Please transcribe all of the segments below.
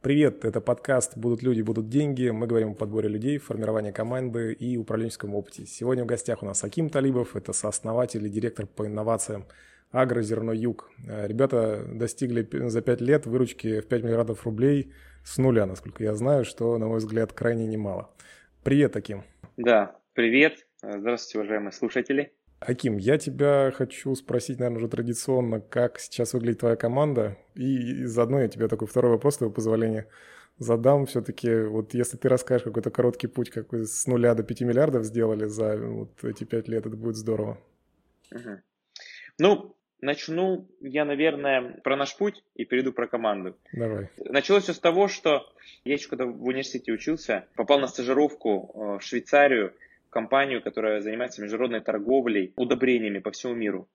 Привет, это подкаст «Будут люди, будут деньги». Мы говорим о подборе людей, формировании команды и управленческом опыте. Сегодня в гостях у нас Аким Талибов, это сооснователь и директор по инновациям «Агрозерно Юг». Э, ребята достигли за 5 лет выручки в 5 миллиардов рублей с нуля, насколько я знаю, что, на мой взгляд, крайне немало. Привет, Аким. Да, привет. Здравствуйте, уважаемые слушатели. Аким, я тебя хочу спросить, наверное, уже традиционно, как сейчас выглядит твоя команда, и заодно я тебе такой второй вопрос, твоего позволения, задам. Все-таки, вот если ты расскажешь какой-то короткий путь, как вы с нуля до 5 миллиардов сделали за вот эти пять лет, это будет здорово. Угу. Ну, начну я, наверное, про наш путь и перейду про команду. Давай. Началось все с того, что я еще когда в университете учился, попал на стажировку э, в Швейцарию, компанию, которая занимается международной торговлей удобрениями по всему миру.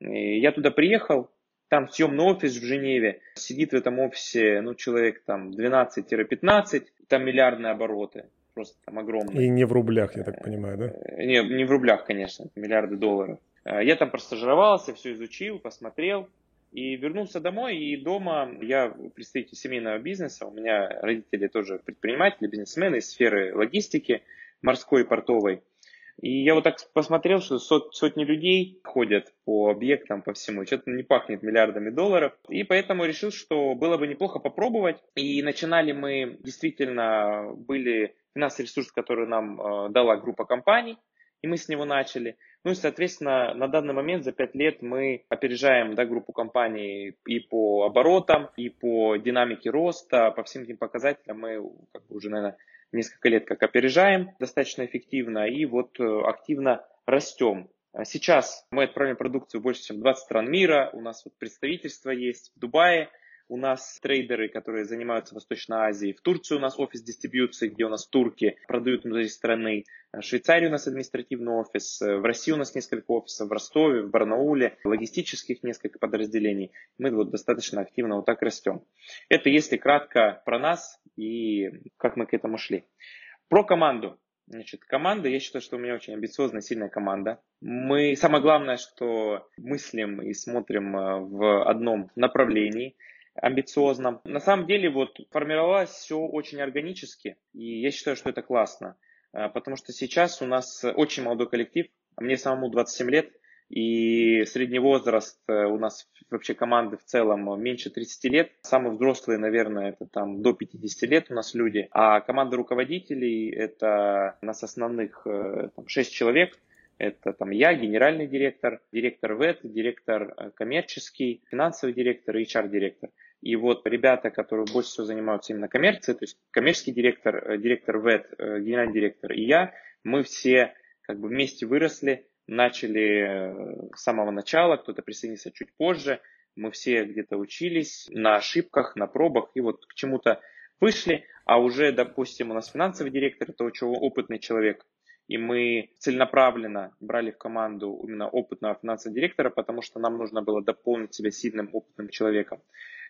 И я туда приехал, там съемный офис в Женеве, сидит в этом офисе ну, человек там 12-15, там миллиардные обороты, просто там огромные. И не в рублях, я так понимаю, да? Э, не, не в рублях, конечно, миллиарды долларов. Э, я там простажировался, все изучил, посмотрел. И вернулся домой, и дома я представитель семейного бизнеса, у меня родители тоже предприниматели, бизнесмены из сферы логистики – морской портовой. И я вот так посмотрел, что сот, сотни людей ходят по объектам, по всему, что-то не пахнет миллиардами долларов. И поэтому решил, что было бы неплохо попробовать. И начинали мы, действительно, были финансовый ресурс, который нам э, дала группа компаний, и мы с него начали. Ну и, соответственно, на данный момент за 5 лет мы опережаем да, группу компаний и по оборотам, и по динамике роста, по всем этим показателям мы как бы уже, наверное, несколько лет как опережаем достаточно эффективно и вот э, активно растем. А сейчас мы отправим продукцию больше, чем 20 стран мира. У нас вот представительство есть в Дубае. У нас трейдеры, которые занимаются Восточной Азией. В Турции у нас офис дистрибьюции, где у нас турки продают внутри страны. В Швейцарии у нас административный офис. В России у нас несколько офисов. В Ростове, в Барнауле. Логистических несколько подразделений. Мы вот достаточно активно вот так растем. Это если кратко про нас и как мы к этому шли. Про команду. Значит, команда, я считаю, что у меня очень амбициозная, сильная команда. Мы, самое главное, что мыслим и смотрим э, в одном направлении, амбициозном. На самом деле, вот формировалось все очень органически, и я считаю, что это классно, э, потому что сейчас у нас очень молодой коллектив, мне самому 27 лет, и средний возраст э, у нас вообще команды в целом меньше 30 лет. Самые взрослые, наверное, это там до 50 лет у нас люди. А команда руководителей это у нас основных э, там, 6 человек. Это там я, генеральный директор, директор ВЭТ, директор э, коммерческий, финансовый директор и HR-директор. И вот ребята, которые больше всего занимаются именно коммерцией, то есть коммерческий директор, директор ВЭТ, генеральный директор и я, мы все как бы вместе выросли, начали э, с самого начала, кто-то присоединился чуть позже. Мы все где-то учились на ошибках, на пробах и вот к чему-то вышли, а уже, допустим, у нас финансовый директор, это очень опытный человек, и мы целенаправленно брали в команду именно опытного финансового директора, потому что нам нужно было дополнить себя сильным, опытным человеком.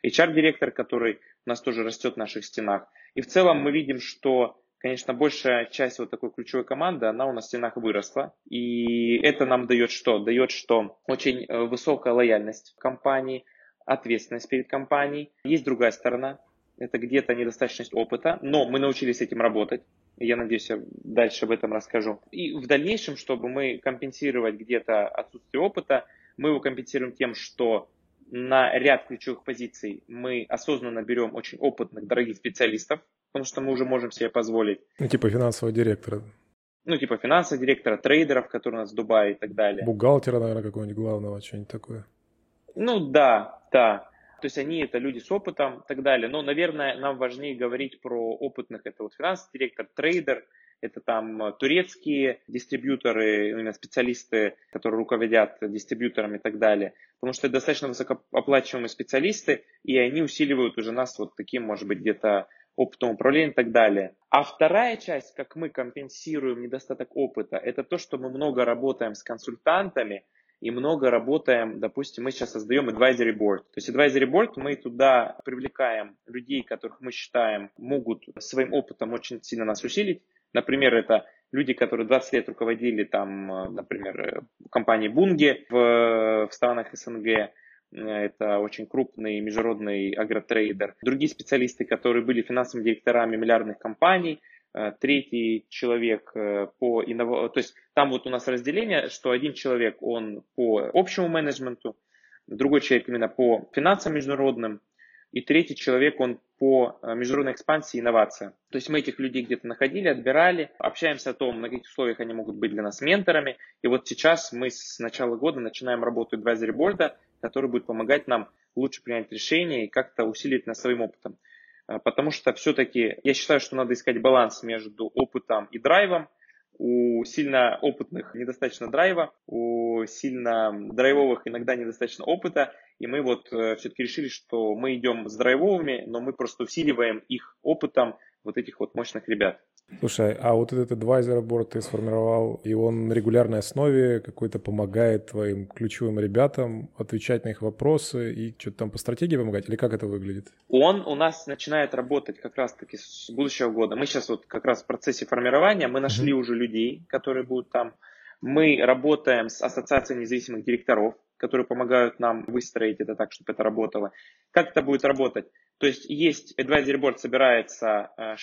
HR-директор, который у нас тоже растет в наших стенах. И в целом мы видим, что конечно, большая часть вот такой ключевой команды, она у нас в стенах выросла. И это нам дает что? Дает, что очень э, высокая лояльность в компании, ответственность перед компанией. Есть другая сторона, это где-то недостаточность опыта, но мы научились этим работать. Я надеюсь, я дальше об этом расскажу. И в дальнейшем, чтобы мы компенсировать где-то отсутствие опыта, мы его компенсируем тем, что на ряд ключевых позиций мы осознанно берем очень опытных, дорогих специалистов, потому что мы уже можем себе позволить. Ну, типа финансового директора. Ну, типа финансового директора, трейдеров, которые у нас в Дубае и так далее. Бухгалтера, наверное, какого-нибудь главного, что-нибудь такое. Ну, да, да. То есть они это люди с опытом и так далее. Но, наверное, нам важнее говорить про опытных. Это вот финансовый директор, трейдер, это там турецкие дистрибьюторы, именно специалисты, которые руководят дистрибьюторами и так далее. Потому что это достаточно высокооплачиваемые специалисты, и они усиливают уже нас вот таким, может быть, где-то опытом управления и так далее. А вторая часть, как мы компенсируем недостаток опыта, это то, что мы много работаем с консультантами и много работаем, допустим, мы сейчас создаем advisory board. То есть advisory board мы туда привлекаем людей, которых мы считаем могут своим опытом очень сильно нас усилить. Например, это люди, которые 20 лет руководили там, например, компанией Bunge в, в странах СНГ, это очень крупный международный агротрейдер. Другие специалисты, которые были финансовыми директорами миллиардных компаний, третий человек по иннов... то есть там вот у нас разделение, что один человек он по общему менеджменту, другой человек именно по финансам международным, и третий человек, он по э, международной экспансии и инновациям. То есть мы этих людей где-то находили, отбирали, общаемся о том, на каких условиях они могут быть для нас менторами. И вот сейчас мы с начала года начинаем работу advisory board, который будет помогать нам лучше принять решения и как-то усилить нас своим опытом. Э, потому что все-таки я считаю, что надо искать баланс между опытом и драйвом. У сильно опытных недостаточно драйва, у сильно драйвовых иногда недостаточно опыта. И мы вот э, все-таки решили, что мы идем с драйвовыми, но мы просто усиливаем их опытом вот этих вот мощных ребят. Слушай, а вот этот advisor board ты сформировал, и он на регулярной основе какой-то помогает твоим ключевым ребятам отвечать на их вопросы и что-то там по стратегии помогать? Или как это выглядит? Он у нас начинает работать как раз-таки с будущего года. Мы сейчас вот как раз в процессе формирования, мы нашли mm-hmm. уже людей, которые будут там. Мы работаем с Ассоциацией независимых директоров, которые помогают нам выстроить это так, чтобы это работало. Как это будет работать? То есть есть advisory board собирается 6-8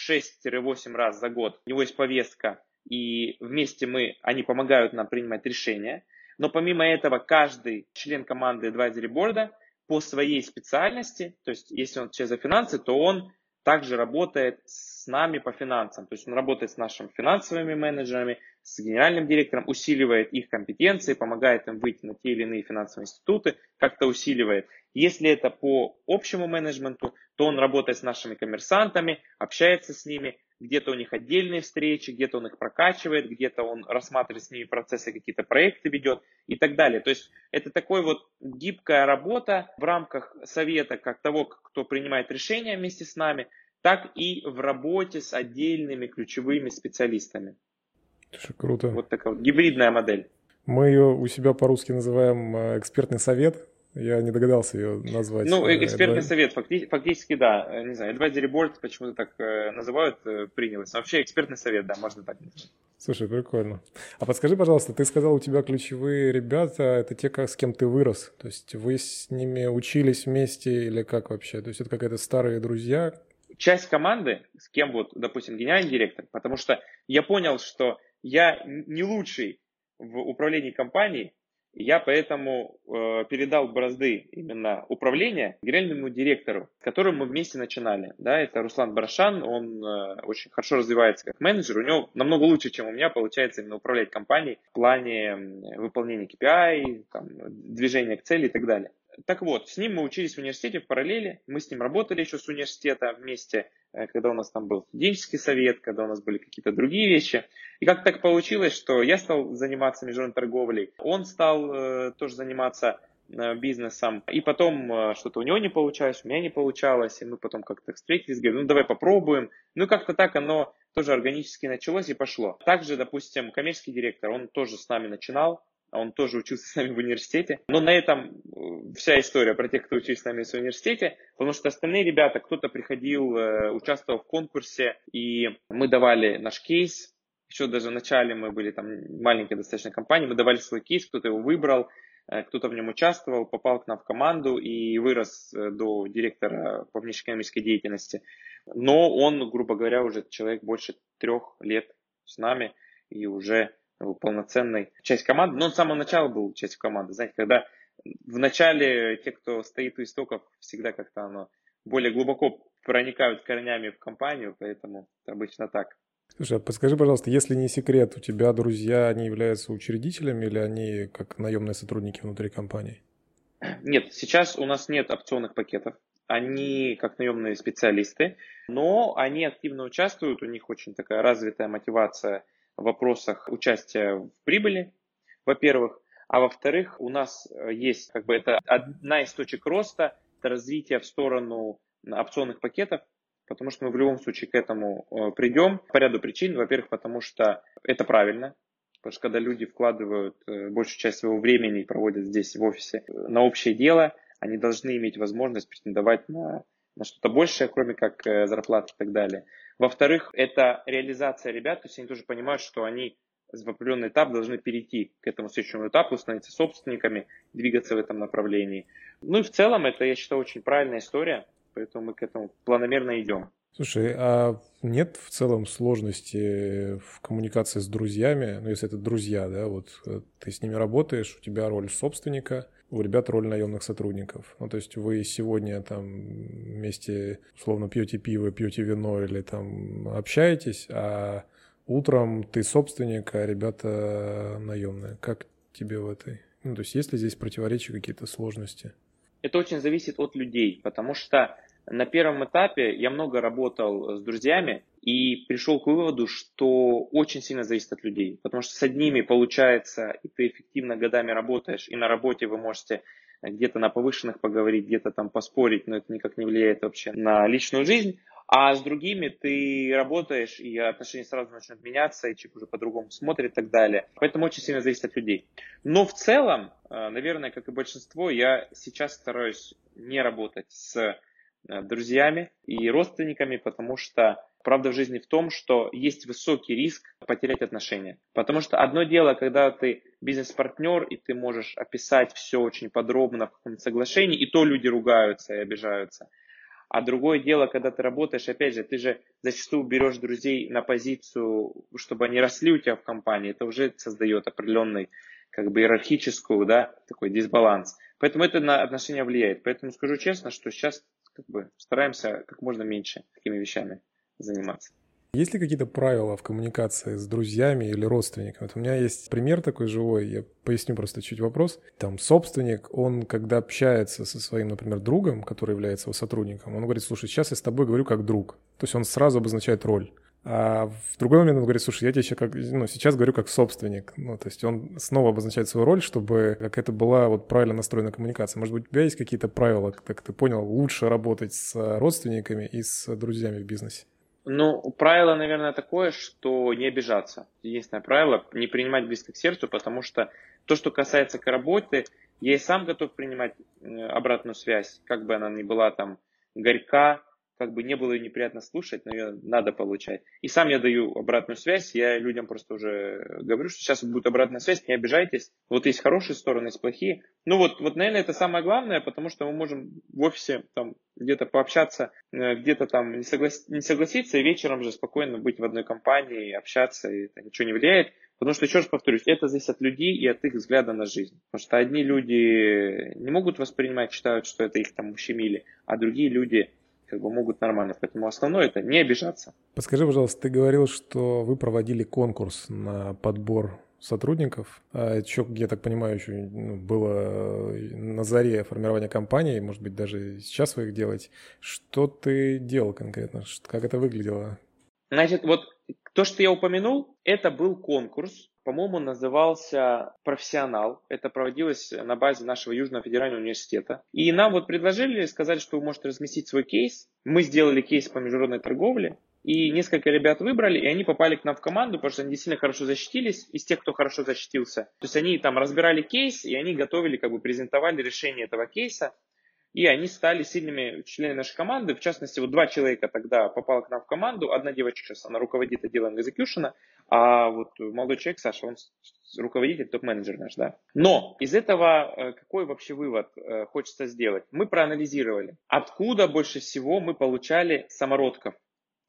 э, раз за год, у него есть повестка, и вместе мы, они помогают нам принимать решения. Но помимо этого, каждый член команды advisory board по своей специальности, то есть если он отвечает за финансы, то он также работает с нами по финансам. То есть он работает с нашими финансовыми менеджерами, с генеральным директором, усиливает их компетенции, помогает им выйти на те или иные финансовые институты, как-то усиливает. Если это по общему менеджменту, то он работает с нашими коммерсантами, общается с ними, где-то у них отдельные встречи, где-то он их прокачивает, где-то он рассматривает с ними процессы, какие-то проекты ведет и так далее. То есть это такой вот гибкая работа в рамках совета, как того, кто принимает решения вместе с нами, так и в работе с отдельными ключевыми специалистами. Слушай, круто. Вот такая вот гибридная модель. Мы ее у себя по-русски называем э, экспертный совет. Я не догадался ее назвать. Ну, э, экспертный advice. совет, фактически, фактически, да. Э, не знаю, advisory board почему-то так называют, принялось. Но вообще экспертный совет, да, можно так назвать. Слушай, прикольно. А подскажи, пожалуйста, ты сказал, у тебя ключевые ребята, это те, с кем ты вырос. То есть вы с ними учились вместе или как вообще? То есть это какие-то старые друзья? Часть команды, с кем вот, допустим, генеральный директор, потому что я понял, что я не лучший в управлении компанией, я поэтому э, передал бразды именно управления генеральному директору, с которым мы вместе начинали. Да, это Руслан Барашан, он э, очень хорошо развивается как менеджер, у него намного лучше, чем у меня получается именно управлять компанией в плане выполнения KPI, там, движения к цели и так далее. Так вот, с ним мы учились в университете в параллели, мы с ним работали еще с университета вместе, э, когда у нас там был студенческий совет, когда у нас были какие-то другие вещи. И как так получилось, что я стал заниматься международной торговлей, он стал э, тоже заниматься э, бизнесом, и потом э, что-то у него не получалось, у меня не получалось, и мы потом как-то встретились, говорим, ну давай попробуем. Ну как-то так оно тоже органически началось и пошло. Также, допустим, коммерческий директор, он тоже с нами начинал, он тоже учился с нами в университете. Но на этом э, вся история про тех, кто учился с нами в университете, потому что остальные ребята, кто-то приходил, э, участвовал в конкурсе, и мы давали наш кейс, еще даже в начале мы были там маленькой достаточно компанией, мы давали свой кейс, кто-то его выбрал, э, кто-то в нем участвовал, попал к нам в команду и вырос до директора по внешнеэкономической деятельности. Но он, грубо говоря, уже человек больше трех лет с нами и уже полноценной часть команды. Но он с самого начала был частью команды. Знаете, когда в начале те, кто стоит у истоков, всегда как-то оно более глубоко проникают корнями в компанию, поэтому обычно так. Слушай, а подскажи, пожалуйста, если не секрет, у тебя друзья, они являются учредителями или они как наемные сотрудники внутри компании? Нет, сейчас у нас нет опционных пакетов. Они как наемные специалисты, но они активно участвуют, у них очень такая развитая мотивация вопросах участия в прибыли, во-первых. А во-вторых, у нас э, есть как бы это одна из точек роста, это развитие в сторону опционных пакетов, потому что мы в любом случае к этому э, придем по ряду причин. Во-первых, потому что это правильно, потому что когда люди вкладывают э, большую часть своего времени и проводят здесь в офисе на общее дело, они должны иметь возможность претендовать на, на что-то большее, кроме как зарплаты и так далее. Во-вторых, это реализация ребят, то есть они тоже понимают, что они в определенный этап должны перейти к этому следующему этапу, становиться собственниками, двигаться в этом направлении. Ну и в целом это, я считаю, очень правильная история, поэтому мы к этому планомерно идем. Слушай, а нет в целом сложности в коммуникации с друзьями, ну если это друзья, да, вот э, ты с ними работаешь, у тебя роль собственника, у ребят роль наемных сотрудников. Ну, то есть вы сегодня там вместе, условно, пьете пиво, пьете вино или там общаетесь, а утром ты собственник, а ребята наемные. Как тебе в этой? Ну, то есть есть ли здесь противоречия, какие-то сложности? Это очень зависит от людей, потому что на первом этапе я много работал с друзьями и пришел к выводу, что очень сильно зависит от людей. Потому что с одними получается, и ты эффективно годами работаешь, и на работе вы можете где-то на повышенных поговорить, где-то там поспорить, но это никак не влияет вообще на личную жизнь. А с другими ты работаешь, и отношения сразу начнут меняться, и человек уже по-другому смотрит и так далее. Поэтому очень сильно зависит от людей. Но в целом, э, наверное, как и большинство, я сейчас стараюсь не работать с Э, друзьями и родственниками, потому что правда в жизни в том, что есть высокий риск потерять отношения. Потому что одно дело, когда ты бизнес-партнер, и ты можешь описать все очень подробно в каком-то соглашении, и то люди ругаются и обижаются. А другое дело, когда ты работаешь, опять же, ты же зачастую берешь друзей на позицию, чтобы они росли у тебя в компании. Это уже создает определенный как бы иерархическую, да, такой дисбаланс. Поэтому это на отношения влияет. Поэтому скажу честно, что сейчас как бы стараемся как можно меньше такими вещами заниматься. Есть ли какие-то правила в коммуникации с друзьями или родственниками? Вот у меня есть пример такой живой, я поясню просто чуть вопрос. Там собственник, он когда общается со своим, например, другом, который является его сотрудником, он говорит, слушай, сейчас я с тобой говорю как друг. То есть он сразу обозначает роль. А в другой момент он говорит, слушай, я тебе еще как, ну, сейчас говорю как собственник. Ну, то есть он снова обозначает свою роль, чтобы как это была вот правильно настроена коммуникация. Может быть, у тебя есть какие-то правила, как ты понял, лучше работать с родственниками и с друзьями в бизнесе? Ну, правило, наверное, такое, что не обижаться. Единственное правило – не принимать близко к сердцу, потому что то, что касается к работы, я и сам готов принимать обратную связь, как бы она ни была там горька, как бы не было неприятно слушать, но ее надо получать. И сам я даю обратную связь, я людям просто уже говорю, что сейчас будет обратная связь, не обижайтесь. Вот есть хорошие стороны, есть плохие. Ну вот, вот наверное, это самое главное, потому что мы можем в офисе там где-то пообщаться, э, где-то там не, соглас... не согласиться, и вечером же спокойно быть в одной компании, общаться, и это ничего не влияет. Потому что, еще раз повторюсь, это зависит от людей и от их взгляда на жизнь. Потому что одни люди не могут воспринимать, считают, что это их там ущемили, а другие люди как бы могут нормально. Поэтому основное это не обижаться. Подскажи, пожалуйста, ты говорил, что вы проводили конкурс на подбор сотрудников. А еще, я так понимаю, еще ну, было на заре формирования компании, может быть, даже сейчас вы их делаете. Что ты делал конкретно? Как это выглядело? Значит, вот то, что я упомянул, это был конкурс, по-моему, назывался «Профессионал». Это проводилось на базе нашего Южного федерального университета. И нам вот предложили, сказали, что вы можете разместить свой кейс. Мы сделали кейс по международной торговле. И несколько ребят выбрали, и они попали к нам в команду, потому что они действительно хорошо защитились, из тех, кто хорошо защитился. То есть они там разбирали кейс, и они готовили, как бы презентовали решение этого кейса и они стали сильными членами нашей команды. В частности, вот два человека тогда попало к нам в команду. Одна девочка сейчас, она руководит отделом execution, а вот молодой человек, Саша, он руководитель, топ-менеджер наш, да. Но из этого э, какой вообще вывод э, хочется сделать? Мы проанализировали, откуда больше всего мы получали самородков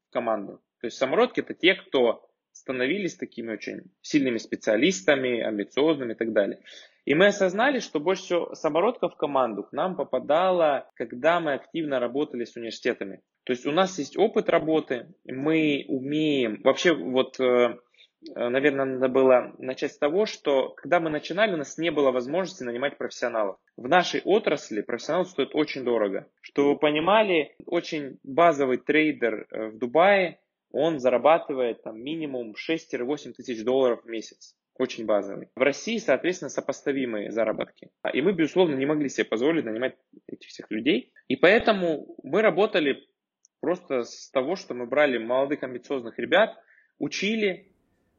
в команду. То есть самородки это те, кто становились такими очень сильными специалистами, амбициозными и так далее. И мы осознали, что больше всего самородков в команду к нам попадало, когда мы активно работали с университетами. То есть у нас есть опыт работы, мы умеем, вообще вот, э, наверное, надо было начать с того, что когда мы начинали, у нас не было возможности нанимать профессионалов. В нашей отрасли профессионал стоит очень дорого. Что вы понимали, очень базовый трейдер э, в Дубае, он зарабатывает там минимум 6-8 тысяч долларов в месяц очень базовый. В России, соответственно, сопоставимые заработки. И мы, безусловно, не могли себе позволить нанимать этих всех людей. И поэтому мы работали просто с того, что мы брали молодых амбициозных ребят, учили,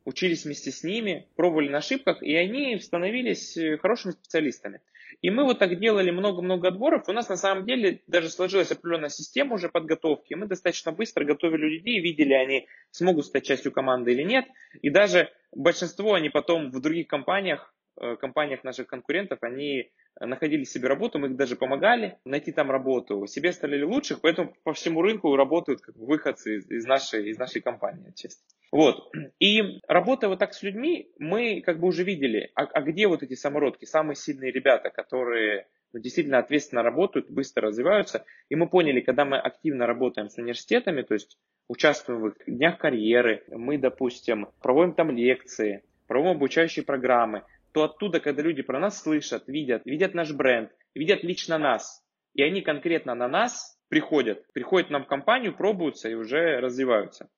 учились вместе с ними, пробовали на ошибках, и они становились хорошими специалистами. И мы вот так делали много-много отборов. У нас на самом деле даже сложилась определенная система уже подготовки. Мы достаточно быстро готовили людей, видели, они смогут стать частью команды или нет. И даже большинство они потом в других компаниях Э, компаниях наших конкурентов, они находили себе работу, мы их даже помогали найти там работу, себе стали лучших, поэтому по всему рынку работают как выходцы из, из, нашей, из нашей компании, честно. Вот. И работая вот так с людьми, мы как бы уже видели, а, а где вот эти самородки, самые сильные ребята, которые ну, действительно ответственно работают, быстро развиваются. И мы поняли, когда мы активно работаем с университетами, то есть участвуем в днях карьеры, мы, допустим, проводим там лекции, проводим обучающие программы, то оттуда, когда люди про нас слышат, видят, видят наш бренд, видят лично нас, и они конкретно на нас приходят, приходят нам в компанию, пробуются и уже развиваются.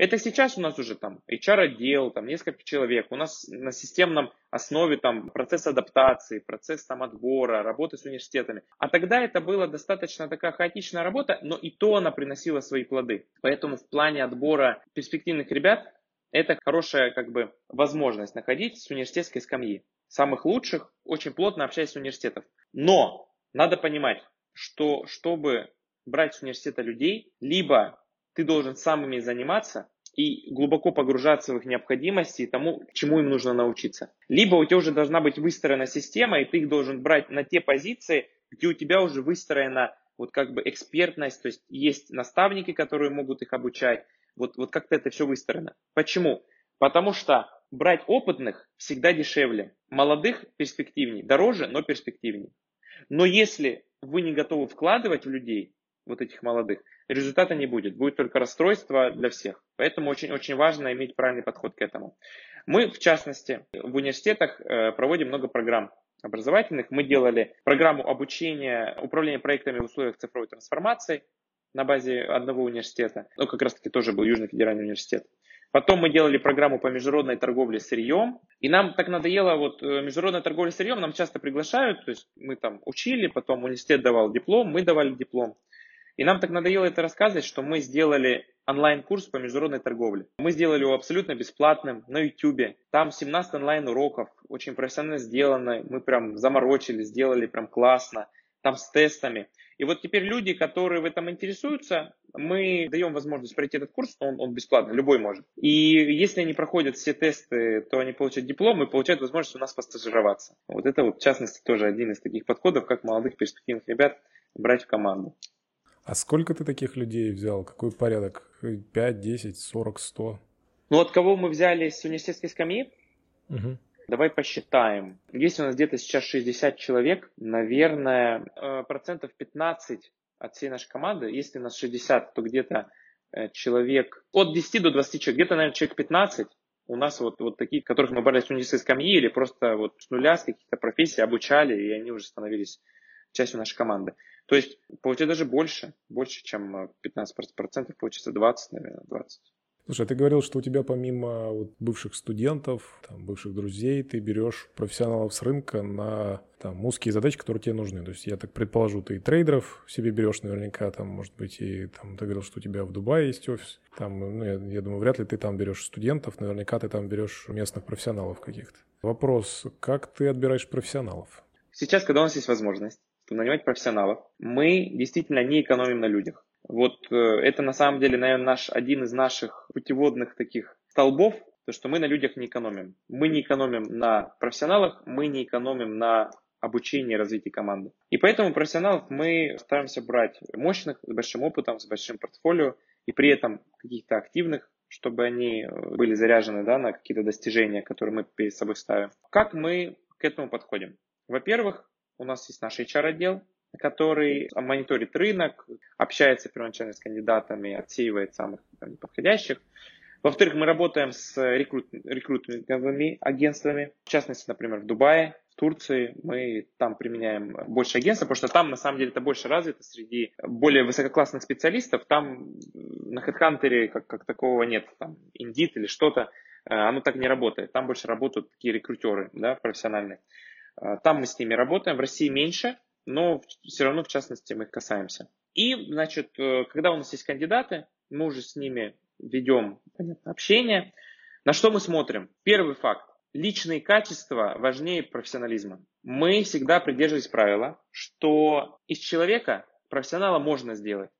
Это сейчас у нас уже там HR-отдел, там несколько человек. У нас на системном основе там процесс адаптации, процесс там отбора, работы с университетами. А тогда это была достаточно такая хаотичная работа, но и то она приносила свои плоды. Поэтому в плане отбора перспективных ребят это хорошая как бы возможность находить с университетской скамьи. Самых лучших, очень плотно общаясь с университетом. Но надо понимать, что чтобы брать с университета людей, либо ты должен сам ими заниматься и глубоко погружаться в их необходимости и тому, чему им нужно научиться. Либо у тебя уже должна быть выстроена система, и ты их должен брать на те позиции, где у тебя уже выстроена вот как бы экспертность, то есть есть наставники, которые могут их обучать, вот, вот как-то это все выстроено. Почему? Потому что брать опытных всегда дешевле, молодых перспективнее, дороже, но перспективнее. Но если вы не готовы вкладывать в людей, вот этих молодых, результата не будет. Будет только расстройство для всех. Поэтому очень-очень важно иметь правильный подход к этому. Мы, в частности, в университетах э, проводим много программ образовательных. Мы делали программу обучения управления проектами в условиях цифровой трансформации на базе одного университета. Ну, как раз таки тоже был Южный федеральный университет. Потом мы делали программу по международной торговле сырьем. И нам так надоело, вот э, международная торговля сырьем нам часто приглашают. То есть мы там учили, потом университет давал диплом, мы давали диплом. И нам так надоело это рассказывать, что мы сделали онлайн-курс по международной торговле. Мы сделали его абсолютно бесплатным на YouTube. Там 17 онлайн-уроков, очень профессионально сделано. Мы прям заморочили, сделали прям классно. Там с тестами. И вот теперь люди, которые в этом интересуются, мы даем возможность пройти этот курс, он, он бесплатный, любой может. И если они проходят все тесты, то они получают диплом и получают возможность у нас постажироваться. Вот это вот, в частности, тоже один из таких подходов, как молодых перспективных ребят брать в команду. А сколько ты таких людей взял? Какой порядок? 5, 10, 40, 100? Ну, от кого мы взяли с университетской скамьи? Угу. Давай посчитаем. Если у нас где-то сейчас 60 человек, наверное, э, процентов 15 от всей нашей команды, если у нас 60, то где-то э, человек от 10 до 20 человек, где-то, наверное, человек 15 у нас вот, вот такие, которых мы брали с университетской скамьи или просто вот с нуля, с каких-то профессий обучали, и они уже становились частью нашей команды. То есть, получается даже больше, больше, чем 15%, э, получится 20, наверное, 20. Слушай, а ты говорил, что у тебя помимо вот бывших студентов, там, бывших друзей, ты берешь профессионалов с рынка на там, узкие задачи, которые тебе нужны. То есть я так предположу, ты и трейдеров себе берешь наверняка, там, может быть, и там, ты говорил, что у тебя в Дубае есть офис. Там, ну, я, я думаю, вряд ли ты там берешь студентов, наверняка ты там берешь местных профессионалов каких-то. Вопрос, как ты отбираешь профессионалов? Сейчас, когда у нас есть возможность нанимать профессионалов, мы действительно не экономим на людях. Вот э, это на самом деле, наверное, наш, один из наших путеводных таких столбов, то, что мы на людях не экономим. Мы не экономим на профессионалах, мы не экономим на обучении и развитии команды. И поэтому профессионалов мы стараемся брать мощных, с большим опытом, с большим портфолио, и при этом каких-то активных, чтобы они э, были заряжены да, на какие-то достижения, которые мы перед собой ставим. Как мы к этому подходим? Во-первых, у нас есть наш HR-отдел, который мониторит рынок, общается первоначально с кандидатами, отсеивает самых там, неподходящих. Во-вторых, мы работаем с рекрут, рекрутинговыми агентствами, в частности, например, в Дубае, в Турции. Мы там применяем больше агентств, потому что там на самом деле это больше развито среди более высококлассных специалистов. Там на HeadHunter как, как такого нет, там Indeed или что-то, э, оно так не работает. Там больше работают такие рекрутеры да, профессиональные. Э, там мы с ними работаем, в России меньше, но все равно, в частности, мы их касаемся. И, значит, э, когда у нас есть кандидаты, мы уже с ними ведем понятно, общение. На что мы смотрим? Первый факт. личные качества важнее профессионализма. Мы всегда придерживались правила, что из человека профессионала можно сделать,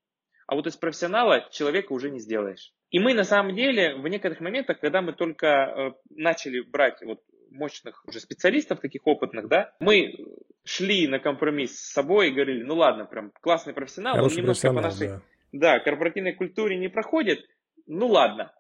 а вот из профессионала человека уже не сделаешь. И мы на самом деле в некоторых моментах, когда мы только э, начали брать вот мощных уже специалистов, таких опытных, да, мы шли на компромисс с собой и говорили, ну ладно, прям классный профессионал, Хороший он немножко по нашей да. Да, корпоративной культуре не проходит, ну ладно,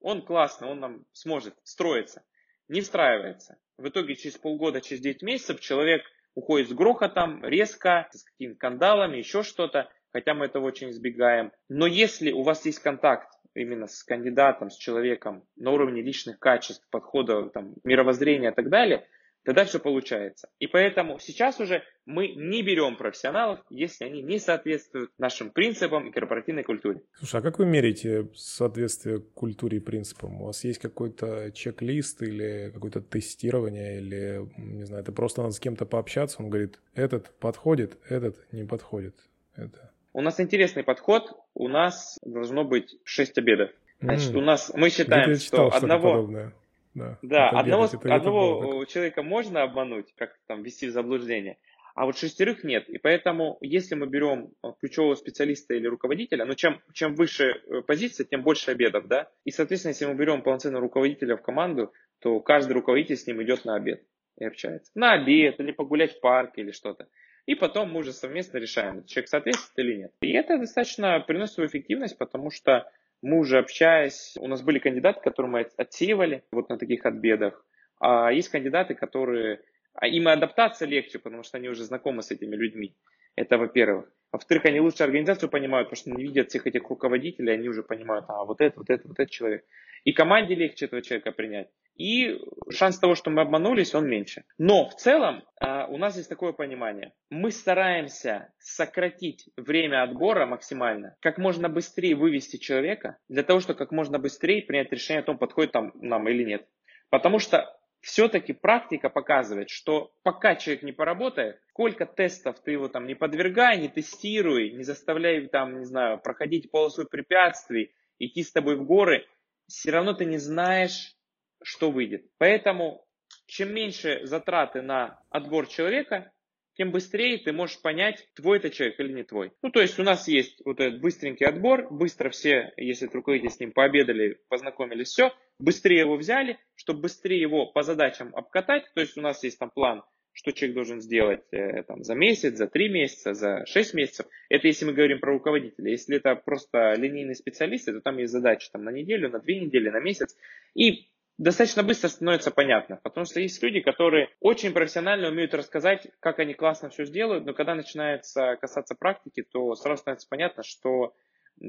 он классно, он нам сможет строиться. Не встраивается. В итоге через полгода, через 9 месяцев человек уходит с грохотом, резко, с какими-то скандалами, еще что-то, хотя мы этого очень избегаем. Но если у вас есть контакт именно с кандидатом, с человеком на уровне личных качеств, подхода, там, мировоззрения и так далее, тогда все получается. И поэтому сейчас уже мы не берем профессионалов, если они не соответствуют нашим принципам и корпоративной культуре. Слушай, а как вы меряете соответствие культуре и принципам? У вас есть какой-то чек-лист или какое-то тестирование, или, не знаю, это просто надо с кем-то пообщаться, он говорит, этот подходит, этот не подходит. Это... У нас интересный подход, у нас должно быть 6 обедов. Значит, у нас, мы считаем, читал, что одного... Подобное. Да, да одного, это, одного это человека можно обмануть, как там ввести в заблуждение, а вот шестерых нет. И поэтому, если мы берем э, ключевого специалиста или руководителя, ну чем, чем выше э, позиция, тем больше обедов, да. И, соответственно, если мы берем полноценного руководителя в команду, то каждый руководитель с ним идет на обед и общается. На обед или погулять в парке или что-то. И потом мы уже совместно решаем, человек соответствует или нет. И это достаточно приносит эффективность, потому что мы уже общаясь, у нас были кандидаты, которые мы отсеивали вот на таких отбедах, а есть кандидаты, которые, а им адаптация легче, потому что они уже знакомы с этими людьми. Это во-первых. Во-вторых, они лучше организацию понимают, потому что они видят всех этих руководителей, они уже понимают, а вот это, вот это, вот этот человек. И команде легче этого человека принять. И шанс того, что мы обманулись, он меньше. Но в целом а, у нас есть такое понимание. Мы стараемся сократить время отбора максимально, как можно быстрее вывести человека, для того, чтобы как можно быстрее принять решение о том, подходит там нам или нет. Потому что все-таки практика показывает, что пока человек не поработает, сколько тестов ты его там не подвергай, не тестируй, не заставляй там, не знаю, проходить полосу препятствий, идти с тобой в горы, все равно ты не знаешь, что выйдет. Поэтому чем меньше затраты на отбор человека, тем быстрее ты можешь понять, твой это человек или не твой. Ну, то есть у нас есть вот этот быстренький отбор, быстро все, если руководитель с ним пообедали, познакомились, все, быстрее его взяли, чтобы быстрее его по задачам обкатать. То есть у нас есть там план, что человек должен сделать э, там, за месяц, за три месяца, за шесть месяцев. Это если мы говорим про руководителя. Если это просто линейный специалист, то там есть задачи там, на неделю, на две недели, на месяц. И достаточно быстро становится понятно, потому что есть люди, которые очень профессионально умеют рассказать, как они классно все сделают, но когда начинается касаться практики, то сразу становится понятно, что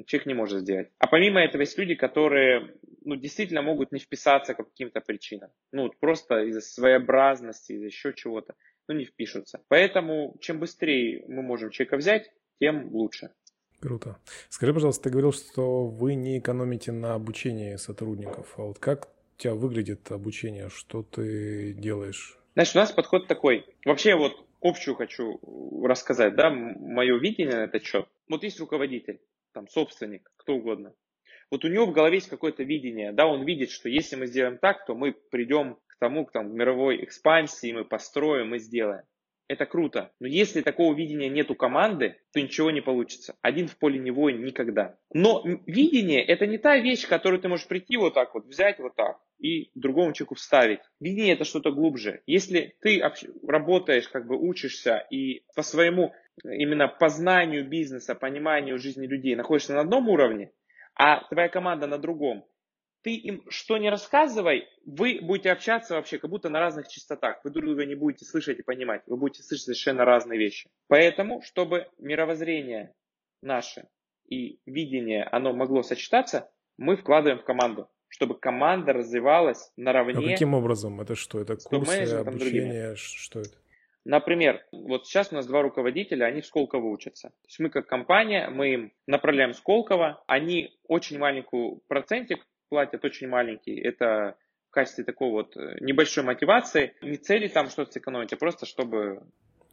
человек не может сделать. А помимо этого есть люди, которые ну, действительно могут не вписаться по каким-то причинам. Ну, просто из-за своеобразности, из-за еще чего-то, ну, не впишутся. Поэтому, чем быстрее мы можем человека взять, тем лучше. Круто. Скажи, пожалуйста, ты говорил, что вы не экономите на обучении сотрудников. А вот как тебя выглядит обучение? Что ты делаешь? Знаешь, у нас подход такой. Вообще вот общую хочу рассказать, да, мое видение на этот счет. Вот есть руководитель, там, собственник, кто угодно. Вот у него в голове есть какое-то видение, да, он видит, что если мы сделаем так, то мы придем к тому, к там, мировой экспансии, мы построим, мы сделаем. Это круто. Но если такого видения нет у команды, то ничего не получится. Один в поле не воин никогда. Но видение это не та вещь, которую ты можешь прийти вот так вот, взять вот так и другому человеку вставить. Видение это что-то глубже. Если ты работаешь, как бы учишься и по своему именно познанию бизнеса, пониманию жизни людей находишься на одном уровне, а твоя команда на другом, ты им что не рассказывай, вы будете общаться вообще как будто на разных частотах. Вы друг друга не будете слышать и понимать. Вы будете слышать совершенно разные вещи. Поэтому, чтобы мировоззрение наше и видение, оно могло сочетаться, мы вкладываем в команду чтобы команда развивалась наравне. А каким образом? Это что? Это курсы, обучение? Что это? Например, вот сейчас у нас два руководителя, они в Сколково учатся. То есть мы как компания, мы им направляем Сколково, они очень маленький процентик платят, очень маленький. Это в качестве такой вот э, небольшой мотивации. Не цели там что-то сэкономить, а просто чтобы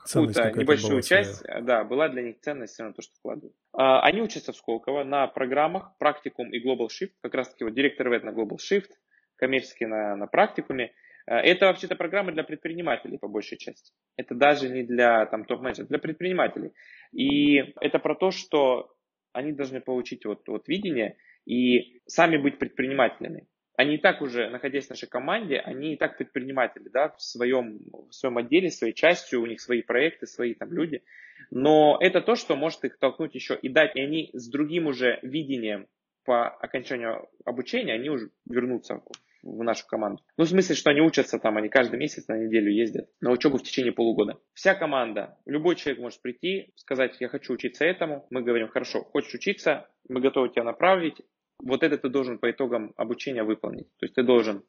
какую-то небольшую часть, своя. да, была для них ценность, равно то, что вкладывают. А, они учатся в Сколково на программах практикум и Global Shift, как раз таки вот директор ВЭД на Global Shift, коммерческий на, на практикуме. Э, это вообще-то программа для предпринимателей по большей части. Это даже не для там, топ-менеджеров, для предпринимателей. И это про то, что они должны получить вот, вот видение и сами быть предпринимателями. Они и так уже, находясь в нашей команде, они и так предприниматели, да, в своем, в своем отделе, своей частью, у них свои проекты, свои там люди. Но это то, что может их толкнуть еще и дать, и они с другим уже видением по окончанию обучения, они уже вернутся в нашу команду. Ну, в смысле, что они учатся там, они каждый месяц на неделю ездят на учебу в течение полугода. Вся команда, любой человек может прийти, сказать, я хочу учиться этому. Мы говорим, хорошо, хочешь учиться, мы готовы тебя направить. Вот это ты должен по итогам обучения выполнить. То есть ты должен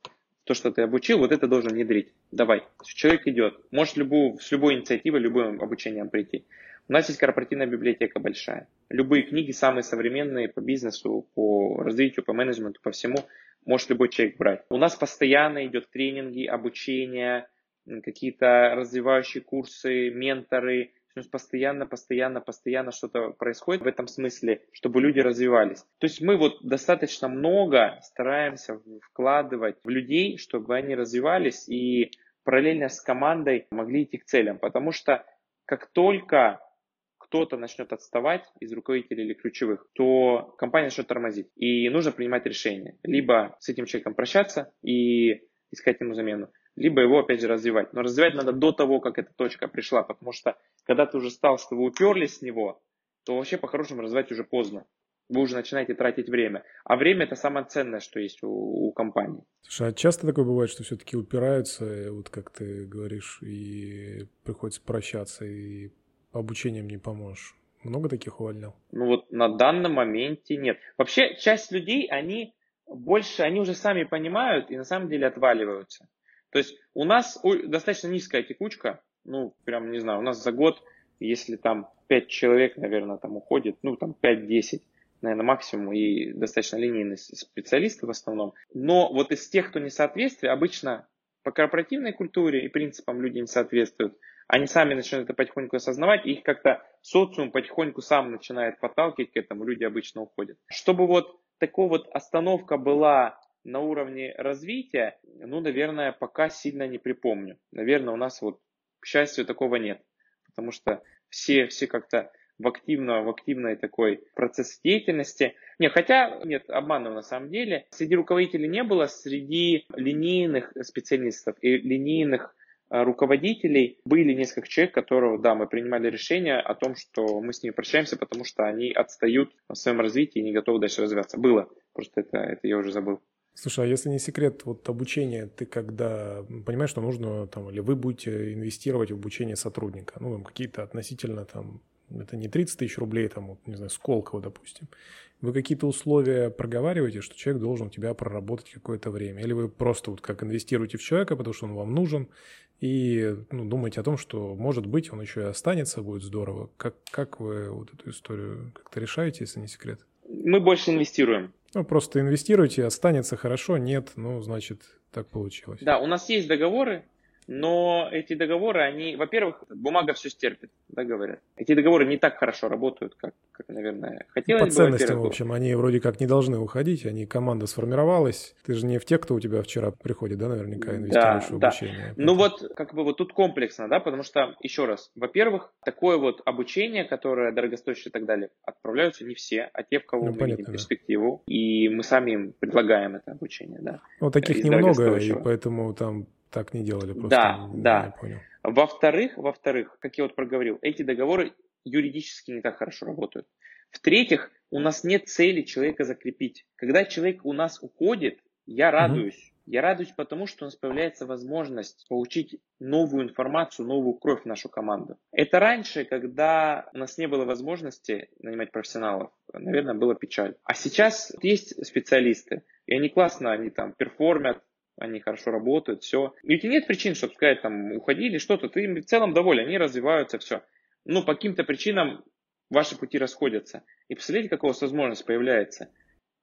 то, что ты обучил, вот это должен внедрить. Давай. Человек идет. Может любую, с любой инициативой, любым обучением прийти. У нас есть корпоративная библиотека большая. Любые книги, самые современные по бизнесу, по развитию, по менеджменту, по всему, может любой человек брать. У нас постоянно идет тренинги, обучение, какие-то развивающие курсы, менторы. То есть постоянно, постоянно, постоянно что-то происходит в этом смысле, чтобы люди развивались. То есть мы вот достаточно много стараемся вкладывать в людей, чтобы они развивались и параллельно с командой могли идти к целям. Потому что как только кто-то начнет отставать из руководителей или ключевых, то компания начнет тормозить. И нужно принимать решение. Либо с этим человеком прощаться и искать ему замену, либо его опять же развивать. Но развивать надо до того, как эта точка пришла, потому что когда ты уже стал, что вы уперлись с него, то вообще по-хорошему развивать уже поздно. Вы уже начинаете тратить время. А время это самое ценное, что есть у, у компании. Слушай, а часто такое бывает, что все-таки упираются, вот как ты говоришь, и приходится прощаться, и обучением не поможешь. Много таких увольнял? Ну вот на данном моменте нет. Вообще часть людей, они больше, они уже сами понимают и на самом деле отваливаются. То есть у нас достаточно низкая текучка, ну прям не знаю, у нас за год, если там 5 человек, наверное, там уходит, ну там 5-10, наверное, максимум, и достаточно линейные специалисты в основном. Но вот из тех, кто не соответствует, обычно по корпоративной культуре и принципам люди не соответствуют, они сами начинают это потихоньку осознавать, и их как-то социум потихоньку сам начинает подталкивать к этому, люди обычно уходят. Чтобы вот такая вот остановка была на уровне развития, ну, наверное, пока сильно не припомню. Наверное, у нас вот, к счастью, такого нет. Потому что все, все как-то в, активно, в активной такой процесс деятельности. Не, хотя, нет, обманываю на самом деле. Среди руководителей не было, среди линейных специалистов и линейных Э, руководителей были несколько человек, которые, да, мы принимали решение о том, что мы с ними прощаемся, потому что они отстают в своем развитии и не готовы дальше развиваться. Было, просто это, это я уже забыл. Слушай, а если не секрет, вот обучение, ты когда понимаешь, что нужно там, или вы будете инвестировать в обучение сотрудника, ну, там какие-то относительно там, это не 30 тысяч рублей, там, вот, не знаю, Сколково, допустим, вы какие-то условия проговариваете, что человек должен у тебя проработать какое-то время? Или вы просто вот как инвестируете в человека, потому что он вам нужен, и ну, думаете о том, что, может быть, он еще и останется, будет здорово. Как, как вы вот эту историю как-то решаете, если не секрет? Мы больше инвестируем. Ну, просто инвестируете, останется хорошо, нет, ну, значит, так получилось. Да, у нас есть договоры, но эти договоры, они, во-первых, бумага все стерпит, да, говорят. Эти договоры не так хорошо работают, как, как наверное, хотелось По бы. По ценностям, в общем, они вроде как не должны уходить, они, команда сформировалась. Ты же не в те, кто у тебя вчера приходит, да, наверняка, инвестируешь да, в обучение. Да. Ну вот, как бы вот тут комплексно, да, потому что, еще раз, во-первых, такое вот обучение, которое дорогостоящее и так далее, отправляются не все, а те, в кого ну, мы понятно, видим перспективу, да. и мы сами им предлагаем это обучение, да. Вот таких немного, и поэтому там так не делали просто. Да, не, да. Не понял. Во-вторых, во-вторых, как я вот проговорил, эти договоры юридически не так хорошо работают. В-третьих, у нас нет цели человека закрепить. Когда человек у нас уходит, я радуюсь. Угу. Я радуюсь потому, что у нас появляется возможность получить новую информацию, новую кровь в нашу команду. Это раньше, когда у нас не было возможности нанимать профессионалов, наверное, было печаль. А сейчас есть специалисты, и они классно, они там перформят, они хорошо работают, все. И у тебя нет причин, чтобы сказать, там, уходили что-то, ты в целом доволен, они развиваются, все. Но по каким-то причинам ваши пути расходятся. И посмотрите, какая у вас возможность появляется.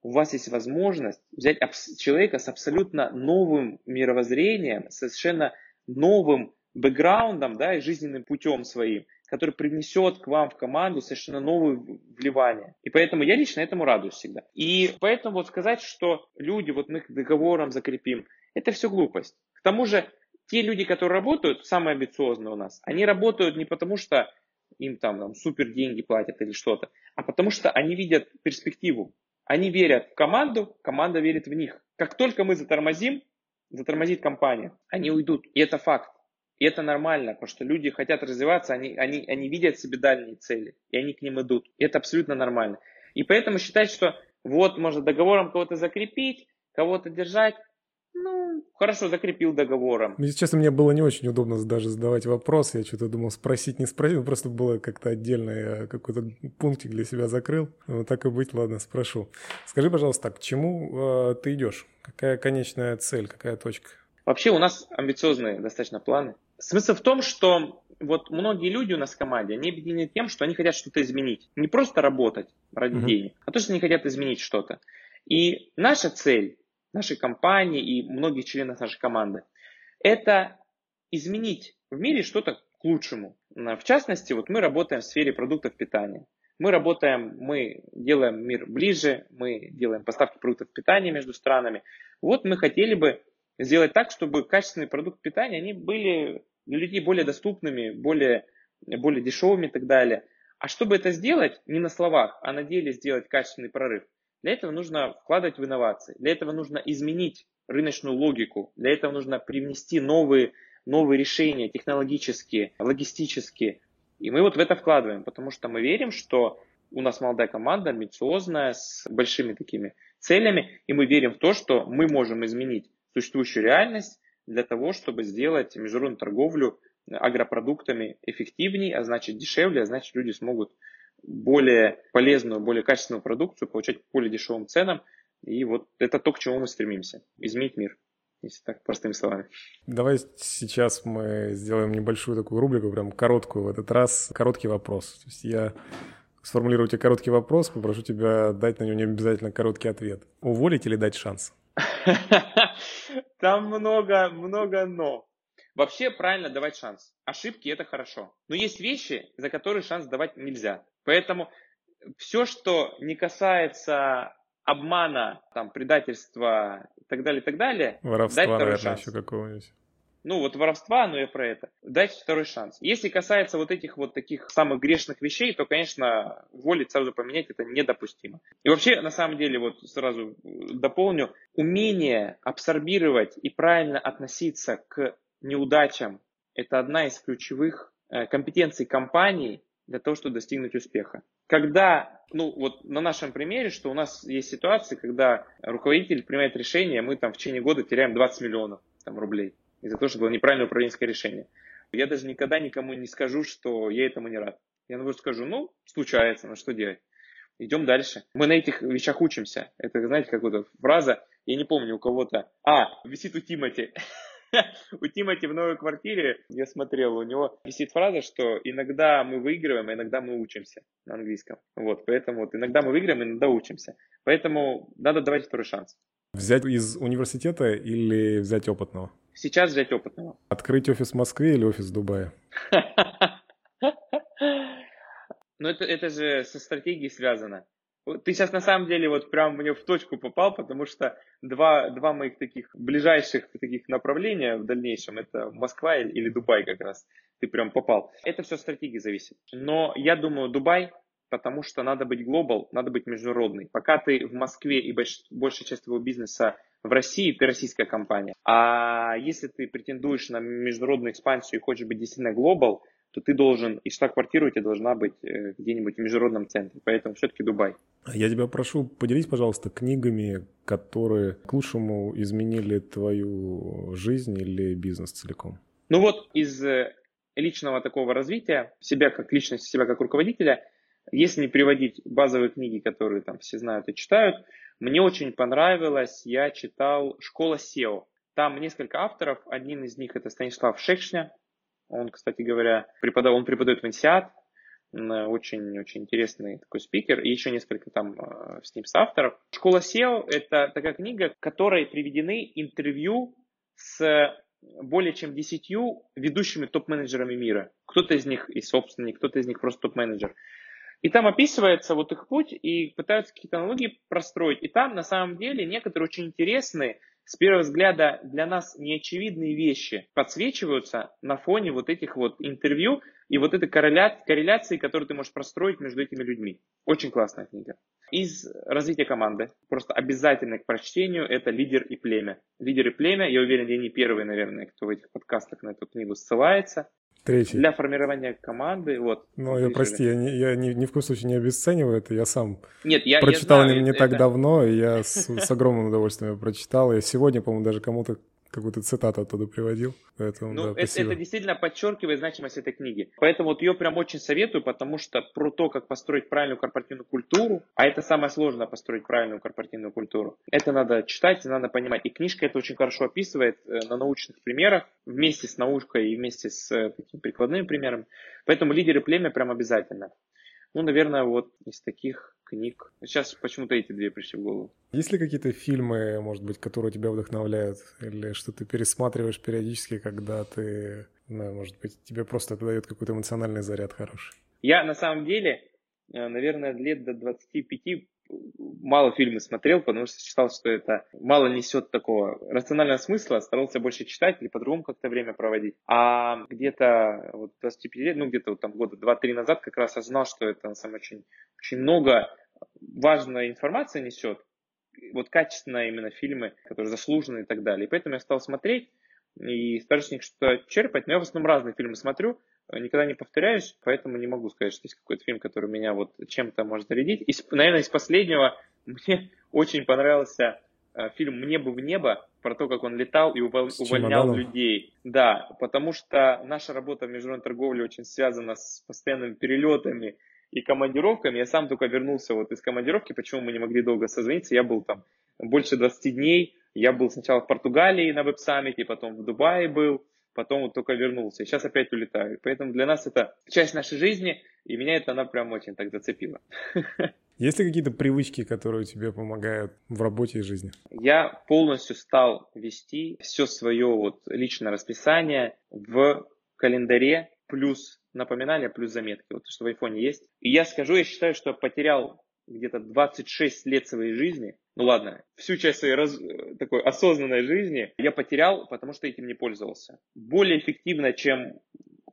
У вас есть возможность взять человека с абсолютно новым мировоззрением, совершенно новым бэкграундом, да, и жизненным путем своим, который принесет к вам в команду совершенно новые вливания. И поэтому я лично этому радуюсь всегда. И поэтому вот сказать, что люди, вот мы их договором закрепим, Это все глупость. К тому же, те люди, которые работают, самые амбициозные у нас, они работают не потому, что им там, там супер деньги платят или что-то, а потому что они видят перспективу. Они верят в команду, команда верит в них. Как только мы затормозим, затормозит компания, они уйдут. И это факт. И это нормально, потому что люди хотят развиваться, они, они, они видят себе дальние цели, и они к ним идут. И это абсолютно нормально. И поэтому считать, что вот можно договором кого-то закрепить, кого-то держать, ну, хорошо, закрепил договором. Если честно, мне было не очень удобно даже задавать вопрос. Я что-то думал спросить, не спросить. Просто было как-то отдельно. Я какой-то пунктик для себя закрыл. Вот так и быть, ладно, спрошу. Скажи, пожалуйста, к чему э, ты идешь? Какая конечная цель, какая точка? Вообще у нас амбициозные достаточно планы. Смысл в том, что вот многие люди у нас в команде, они объединены тем, что они хотят что-то изменить. Не просто работать ради uh-huh. денег, а то, что они хотят изменить что-то. И наша цель нашей компании и многих членов нашей команды, это изменить в мире что-то к лучшему. В частности, вот мы работаем в сфере продуктов питания. Мы работаем, мы делаем мир ближе, мы делаем поставки продуктов питания между странами. Вот мы хотели бы сделать так, чтобы качественные продукты питания, они были для людей более доступными, более, более дешевыми и так далее. А чтобы это сделать, не на словах, а на деле сделать качественный прорыв, для этого нужно вкладывать в инновации, для этого нужно изменить рыночную логику, для этого нужно привнести новые, новые решения технологические, логистические. И мы вот в это вкладываем, потому что мы верим, что у нас молодая команда, амбициозная, с большими такими целями, и мы верим в то, что мы можем изменить существующую реальность для того, чтобы сделать международную торговлю агропродуктами эффективнее, а значит дешевле, а значит люди смогут более полезную, более качественную продукцию получать по более дешевым ценам. И вот это то, к чему мы стремимся. Изменить мир, если так простыми словами. Давай сейчас мы сделаем небольшую такую рубрику, прям короткую в этот раз. Короткий вопрос. То есть я сформулирую тебе короткий вопрос, попрошу тебя дать на него не обязательно короткий ответ. Уволить или дать шанс? Там много, много но. Вообще правильно давать шанс. Ошибки это хорошо. Но есть вещи, за которые шанс давать нельзя. Поэтому все, что не касается обмана, там, предательства и так далее, и так далее, Воровства, дать наверное, шанс. еще какого-нибудь. Ну, вот воровства, но я про это. Дать второй шанс. Если касается вот этих вот таких самых грешных вещей, то, конечно, волить сразу поменять это недопустимо. И вообще, на самом деле, вот сразу дополню, умение абсорбировать и правильно относиться к неудачам – это одна из ключевых э, компетенций компании для того, чтобы достигнуть успеха. Когда, ну вот на нашем примере, что у нас есть ситуации, когда руководитель принимает решение, мы там в течение года теряем 20 миллионов там, рублей из-за того, что было неправильное управленческое решение. Я даже никогда никому не скажу, что я этому не рад. Я наоборот скажу, ну, случается, ну что делать. Идем дальше. Мы на этих вещах учимся. Это, знаете, какая-то фраза, я не помню у кого-то. А, висит у Тимати. у Тимати в новой квартире, я смотрел, у него висит фраза, что иногда мы выигрываем, а иногда мы учимся на английском. Вот, поэтому вот иногда мы выиграем, иногда учимся. Поэтому надо давать второй шанс. Взять из университета или взять опытного? Сейчас взять опытного. Открыть офис в Москве или офис в Дубае? Ну, это, это же со стратегией связано. Ты сейчас на самом деле вот прям мне в точку попал, потому что два, два моих таких ближайших таких направления в дальнейшем это Москва или Дубай как раз. Ты прям попал. Это все стратегии зависит. Но я думаю Дубай, потому что надо быть глобал, надо быть международный. Пока ты в Москве и больш, большая часть твоего бизнеса в России, ты российская компания. А если ты претендуешь на международную экспансию и хочешь быть действительно глобал, то ты должен, и штаб-квартира у тебя должна быть э, где-нибудь в международном центре. Поэтому все-таки Дубай. Я тебя прошу, поделись, пожалуйста, книгами, которые к лучшему изменили твою жизнь или бизнес целиком. Ну вот из э, личного такого развития, себя как личности, себя как руководителя, если не приводить базовые книги, которые там все знают и читают, мне очень понравилось, я читал «Школа SEO». Там несколько авторов, один из них это Станислав Шекшня, он, кстати говоря, преподав... он преподает в ИНСИАД, очень-очень интересный такой спикер, и еще несколько там э, с ним соавторов. «Школа SEO» — это такая книга, в которой приведены интервью с более чем десятью ведущими топ-менеджерами мира. Кто-то из них и собственник, кто-то из них просто топ-менеджер. И там описывается вот их путь и пытаются какие-то аналогии простроить. И там на самом деле некоторые очень интересные с первого взгляда для нас неочевидные вещи подсвечиваются на фоне вот этих вот интервью и вот этой корреля... корреляции, которую ты можешь простроить между этими людьми. Очень классная книга. Из развития команды, просто обязательно к прочтению, это «Лидер и племя». «Лидер и племя», я уверен, я не первый, наверное, кто в этих подкастах на эту книгу ссылается. Третий. Для формирования команды, вот. Ну, я прости, я, не, я ни, ни в коем случае не обесцениваю это, я сам Нет, я, прочитал я знаю, не, это... так давно, и я с, с огромным удовольствием прочитал. Я сегодня, по-моему, даже кому-то какую-то цитату оттуда приводил. Поэтому, ну, да, это, спасибо. это действительно подчеркивает значимость этой книги. Поэтому вот ее прям очень советую, потому что про то, как построить правильную корпоративную культуру, а это самое сложное построить правильную корпоративную культуру, это надо читать, надо понимать. И книжка это очень хорошо описывает э, на научных примерах, вместе с наукой и вместе с э, таким прикладными примерами. Поэтому лидеры племя прям обязательно. Ну, наверное, вот из таких книг. Сейчас почему-то эти две пришли в голову. Есть ли какие-то фильмы, может быть, которые тебя вдохновляют? Или что ты пересматриваешь периодически, когда ты, ну, может быть, тебе просто это дает какой-то эмоциональный заряд хороший? Я на самом деле, э, наверное, лет до 25 мало фильмы смотрел, потому что считал, что это мало несет такого рационального смысла, старался больше читать или по-другому как-то время проводить. А где-то вот 25 лет, ну где-то вот там года 2-3 назад как раз осознал, что это на самом деле очень, очень много важная информация несет, вот качественные именно фильмы, которые заслужены и так далее. И поэтому я стал смотреть и стараюсь них что-то черпать, но я в основном разные фильмы смотрю, никогда не повторяюсь, поэтому не могу сказать, что есть какой-то фильм, который меня вот чем-то может зарядить. И, наверное, из последнего мне очень понравился э, фильм «Мне бы в небо», про то, как он летал и увольнял людей. Да, потому что наша работа в международной торговле очень связана с постоянными перелетами и командировками. Я сам только вернулся вот из командировки, почему мы не могли долго созвониться. Я был там больше 20 дней. Я был сначала в Португалии на веб-саммите, потом в Дубае был, потом вот только вернулся. И сейчас опять улетаю. Поэтому для нас это часть нашей жизни, и меня это она прям очень так зацепила. Есть ли какие-то привычки, которые тебе помогают в работе и жизни? Я полностью стал вести все свое вот личное расписание в календаре плюс напоминания, плюс заметки. Вот что в айфоне есть. И я скажу, я считаю, что потерял где-то 26 лет своей жизни, ну ладно, всю часть своей раз, такой осознанной жизни я потерял, потому что этим не пользовался. Более эффективно, чем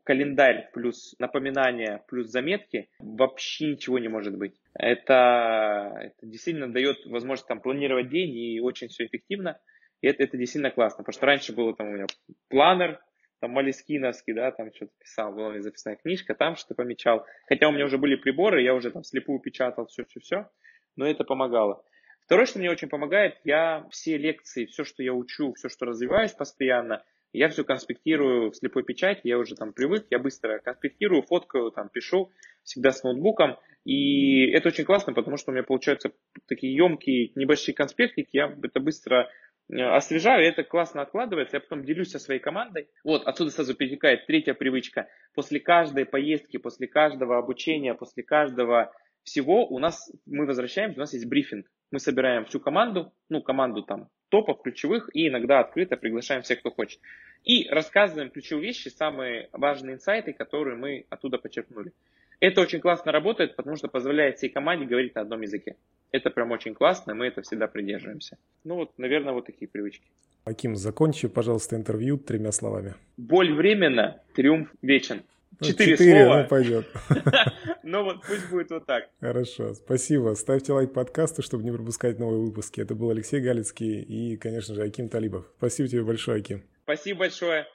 календарь плюс напоминания плюс заметки, вообще ничего не может быть. Это, это действительно дает возможность там планировать день и очень все эффективно. И это, это действительно классно, потому что раньше было там у меня планер, там Малискиновский, да, там что-то писал, была у меня записная книжка, там что-то помечал. Хотя у меня уже были приборы, я уже там слепую печатал все-все-все, но это помогало. Второе, что мне очень помогает, я все лекции, все, что я учу, все, что развиваюсь постоянно, я все конспектирую в слепой печати, я уже там привык, я быстро конспектирую, фоткаю, там пишу, всегда с ноутбуком. И это очень классно, потому что у меня получаются такие емкие небольшие конспектики, я это быстро освежаю, и это классно откладывается, я потом делюсь со своей командой. Вот, отсюда сразу перетекает третья привычка. После каждой поездки, после каждого обучения, после каждого всего у нас, мы возвращаемся, у нас есть брифинг. Мы собираем всю команду, ну, команду там топов, ключевых, и иногда открыто приглашаем всех, кто хочет. И рассказываем ключевые вещи, самые важные инсайты, которые мы оттуда почерпнули. Это очень классно работает, потому что позволяет всей команде говорить на одном языке. Это прям очень классно, мы это всегда придерживаемся. Ну вот, наверное, вот такие привычки. Аким, закончи, пожалуйста, интервью тремя словами. Боль временно, триумф вечен. Ну, четыре, Четыре слова. ну пойдет. Ну вот пусть будет вот так. Хорошо, спасибо. Ставьте лайк подкасту, чтобы не пропускать новые выпуски. Это был Алексей Галицкий и, конечно же, Аким Талибов. Спасибо тебе большое, Аким. Спасибо большое.